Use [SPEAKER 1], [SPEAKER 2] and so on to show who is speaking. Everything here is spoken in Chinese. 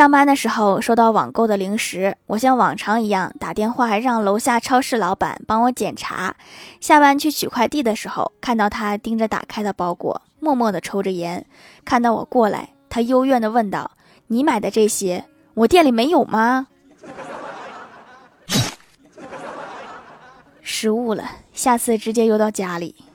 [SPEAKER 1] 上班的时候收到网购的零食我像往常一样打电话让楼下超市老板帮我检查。下班去取快递的时候看到他盯着打开的包裹默默的抽着烟。看到我过来他幽怨的问道你买的这些我店里没有吗？失误了下次直接邮到家里。